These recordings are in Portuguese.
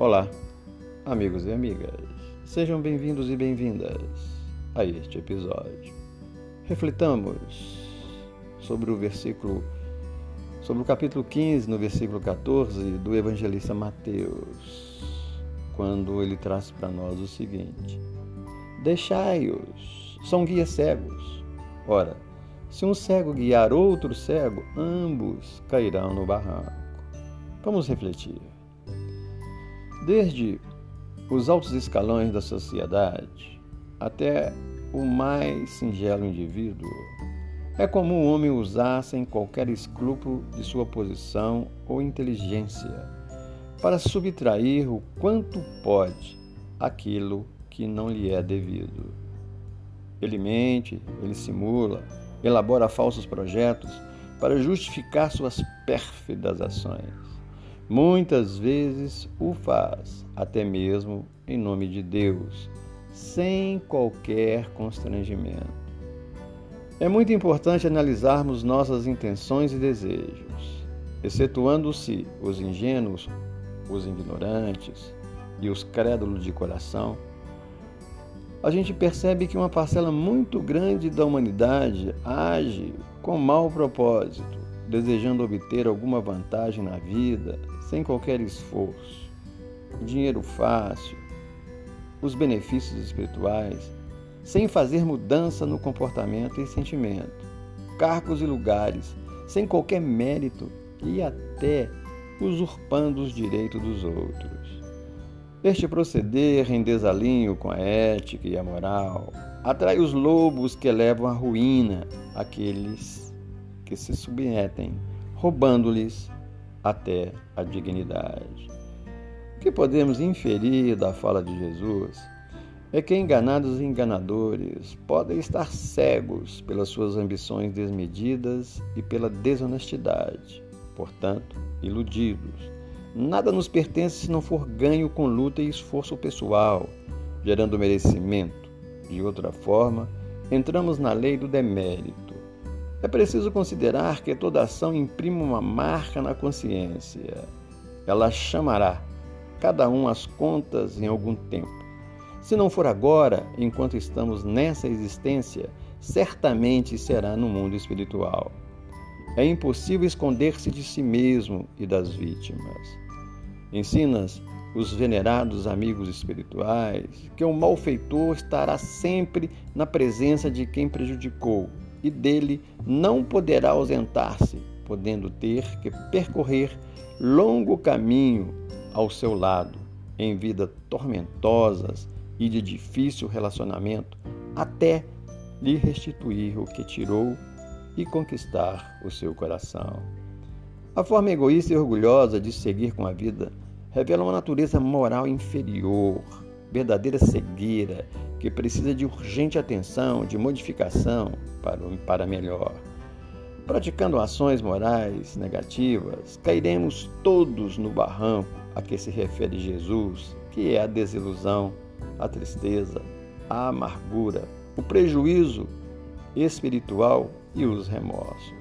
Olá, amigos e amigas, sejam bem-vindos e bem-vindas a este episódio. Reflitamos sobre o versículo, sobre o capítulo 15, no versículo 14 do evangelista Mateus, quando ele traz para nós o seguinte: Deixai-os, são guias cegos. Ora, se um cego guiar outro cego, ambos cairão no barranco. Vamos refletir. Desde os altos escalões da sociedade até o mais singelo indivíduo, é comum o homem usar sem qualquer escrúpulo de sua posição ou inteligência para subtrair o quanto pode aquilo que não lhe é devido. Ele mente, ele simula, elabora falsos projetos para justificar suas pérfidas ações. Muitas vezes o faz, até mesmo em nome de Deus, sem qualquer constrangimento. É muito importante analisarmos nossas intenções e desejos, excetuando-se os ingênuos, os ignorantes e os crédulos de coração. A gente percebe que uma parcela muito grande da humanidade age com mau propósito, desejando obter alguma vantagem na vida sem qualquer esforço, dinheiro fácil, os benefícios espirituais, sem fazer mudança no comportamento e sentimento, cargos e lugares, sem qualquer mérito e até usurpando os direitos dos outros. Este proceder em desalinho com a ética e a moral atrai os lobos que levam à ruína aqueles que se submetem, roubando-lhes até a dignidade. O que podemos inferir da fala de Jesus é que enganados e enganadores podem estar cegos pelas suas ambições desmedidas e pela desonestidade, portanto, iludidos. Nada nos pertence se não for ganho com luta e esforço pessoal, gerando merecimento. De outra forma, entramos na lei do demérito é preciso considerar que toda ação imprime uma marca na consciência. Ela chamará cada um às contas em algum tempo. Se não for agora, enquanto estamos nessa existência, certamente será no mundo espiritual. É impossível esconder-se de si mesmo e das vítimas. Ensinas os venerados amigos espirituais que o malfeitor estará sempre na presença de quem prejudicou e dele não poderá ausentar-se, podendo ter que percorrer longo caminho ao seu lado, em vidas tormentosas e de difícil relacionamento, até lhe restituir o que tirou e conquistar o seu coração. A forma egoísta e orgulhosa de seguir com a vida revela uma natureza moral inferior, verdadeira cegueira que precisa de urgente atenção, de modificação para, para melhor. Praticando ações morais negativas, cairemos todos no barranco a que se refere Jesus, que é a desilusão, a tristeza, a amargura, o prejuízo espiritual e os remorsos.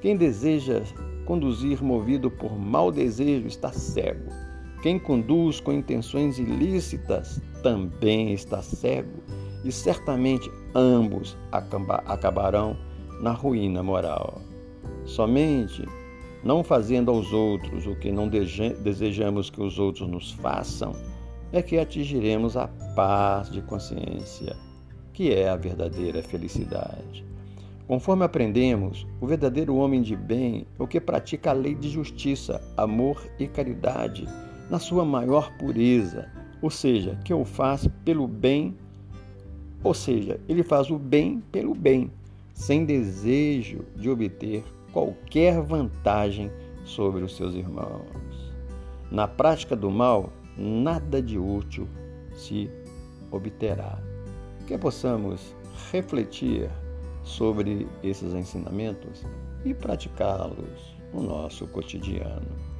Quem deseja conduzir movido por mau desejo está cego quem conduz com intenções ilícitas também está cego, e certamente ambos acabarão na ruína moral. Somente não fazendo aos outros o que não desejamos que os outros nos façam, é que atingiremos a paz de consciência, que é a verdadeira felicidade. Conforme aprendemos, o verdadeiro homem de bem é o que pratica a lei de justiça, amor e caridade na sua maior pureza, ou seja, que o faz pelo bem, ou seja, ele faz o bem pelo bem, sem desejo de obter qualquer vantagem sobre os seus irmãos. Na prática do mal, nada de útil se obterá. Que possamos refletir sobre esses ensinamentos e praticá-los no nosso cotidiano.